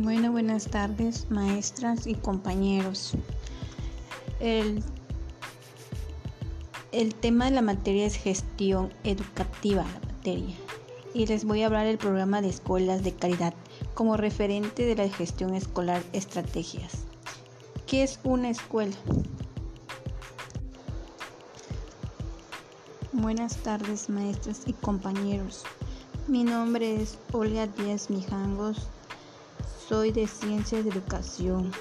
Bueno, buenas tardes, maestras y compañeros. El, el, tema de la materia es gestión educativa, la materia. Y les voy a hablar del programa de escuelas de calidad como referente de la gestión escolar estrategias. ¿Qué es una escuela? Buenas tardes, maestras y compañeros. Mi nombre es Olga Díaz Mijangos. Soy de Ciencias de Educación,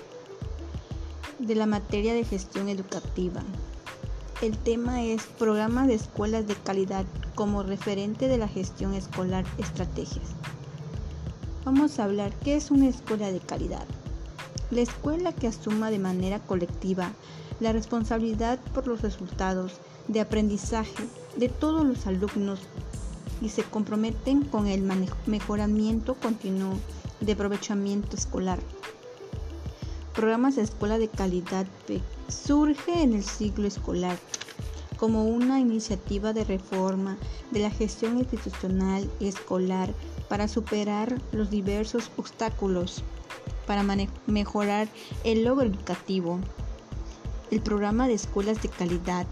de la materia de gestión educativa. El tema es Programa de Escuelas de Calidad como referente de la gestión escolar estrategias. Vamos a hablar qué es una escuela de calidad. La escuela que asuma de manera colectiva la responsabilidad por los resultados de aprendizaje de todos los alumnos y se comprometen con el mejoramiento continuo de aprovechamiento escolar. Programas de escuela de calidad surge en el siglo escolar como una iniciativa de reforma de la gestión institucional escolar para superar los diversos obstáculos, para mejorar el logro educativo. El programa de escuelas de calidad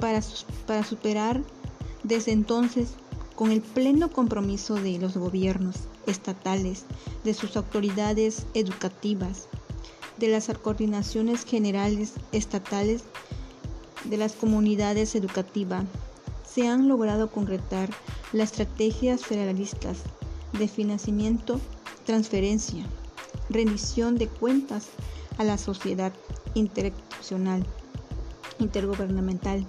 para, para superar desde entonces con el pleno compromiso de los gobiernos estatales, de sus autoridades educativas, de las coordinaciones generales estatales, de las comunidades educativas, se han logrado concretar las estrategias federalistas de financiamiento, transferencia, rendición de cuentas a la sociedad interinstitucional, intergubernamental,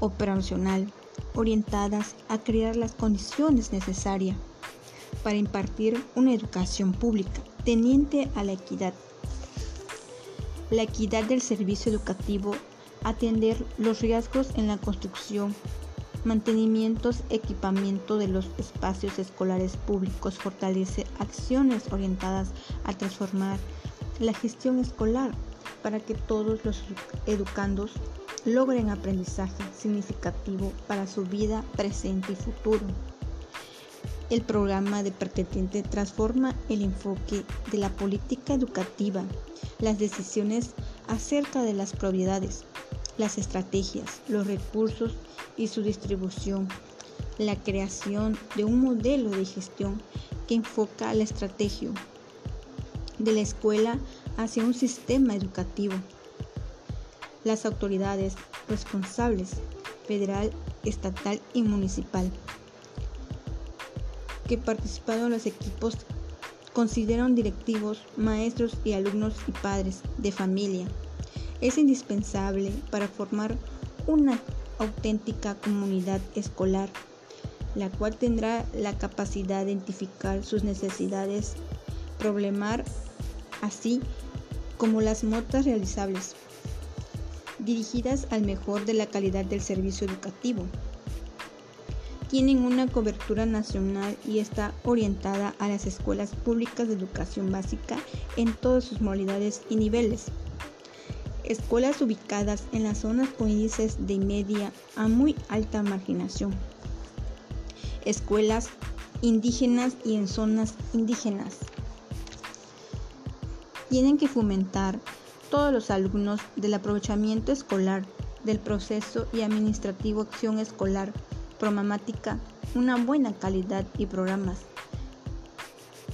operacional, orientadas a crear las condiciones necesarias para impartir una educación pública teniente a la equidad. La equidad del servicio educativo, atender los riesgos en la construcción, mantenimientos, equipamiento de los espacios escolares públicos, fortalece acciones orientadas a transformar la gestión escolar para que todos los educandos logren aprendizaje significativo para su vida presente y futuro. El programa de pretendiente transforma el enfoque de la política educativa, las decisiones acerca de las propiedades, las estrategias, los recursos y su distribución, la creación de un modelo de gestión que enfoca la estrategia de la escuela hacia un sistema educativo las autoridades responsables, federal, estatal y municipal, que participaron los equipos consideran directivos, maestros y alumnos y padres de familia. Es indispensable para formar una auténtica comunidad escolar, la cual tendrá la capacidad de identificar sus necesidades, problemar así como las motas realizables dirigidas al mejor de la calidad del servicio educativo. Tienen una cobertura nacional y está orientada a las escuelas públicas de educación básica en todas sus modalidades y niveles. Escuelas ubicadas en las zonas con índices de media a muy alta marginación. Escuelas indígenas y en zonas indígenas. Tienen que fomentar todos los alumnos del aprovechamiento escolar, del proceso y administrativo acción escolar, programática, una buena calidad y programas.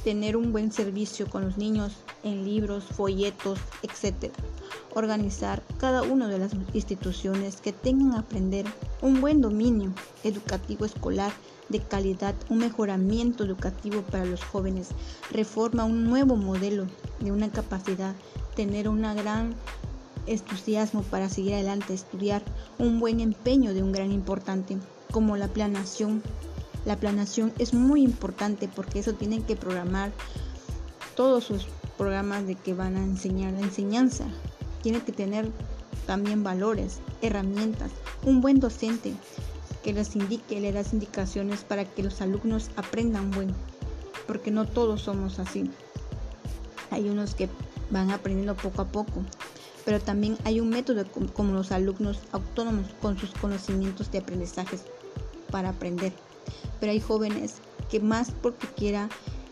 Tener un buen servicio con los niños en libros, folletos, etc. Organizar cada una de las instituciones que tengan a aprender un buen dominio educativo escolar de calidad, un mejoramiento educativo para los jóvenes, reforma un nuevo modelo de una capacidad tener un gran entusiasmo para seguir adelante, estudiar, un buen empeño de un gran importante, como la planación. La planación es muy importante porque eso tienen que programar todos sus programas de que van a enseñar la enseñanza. Tiene que tener también valores, herramientas, un buen docente que les indique, le das indicaciones para que los alumnos aprendan bueno, porque no todos somos así. Hay unos que van aprendiendo poco a poco. Pero también hay un método como los alumnos autónomos con sus conocimientos de aprendizajes para aprender. Pero hay jóvenes que más porque quiera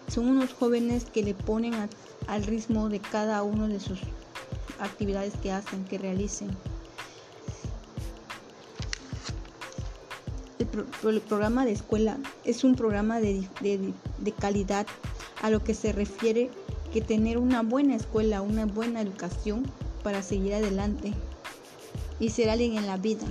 Son unos jóvenes que le ponen al ritmo de cada uno de sus actividades que hacen, que realicen. El, programa de escuela es un programa de, de calidad a lo que se refiere que tener una buena escuela, una buena educación para seguir adelante y ser alguien en la vida.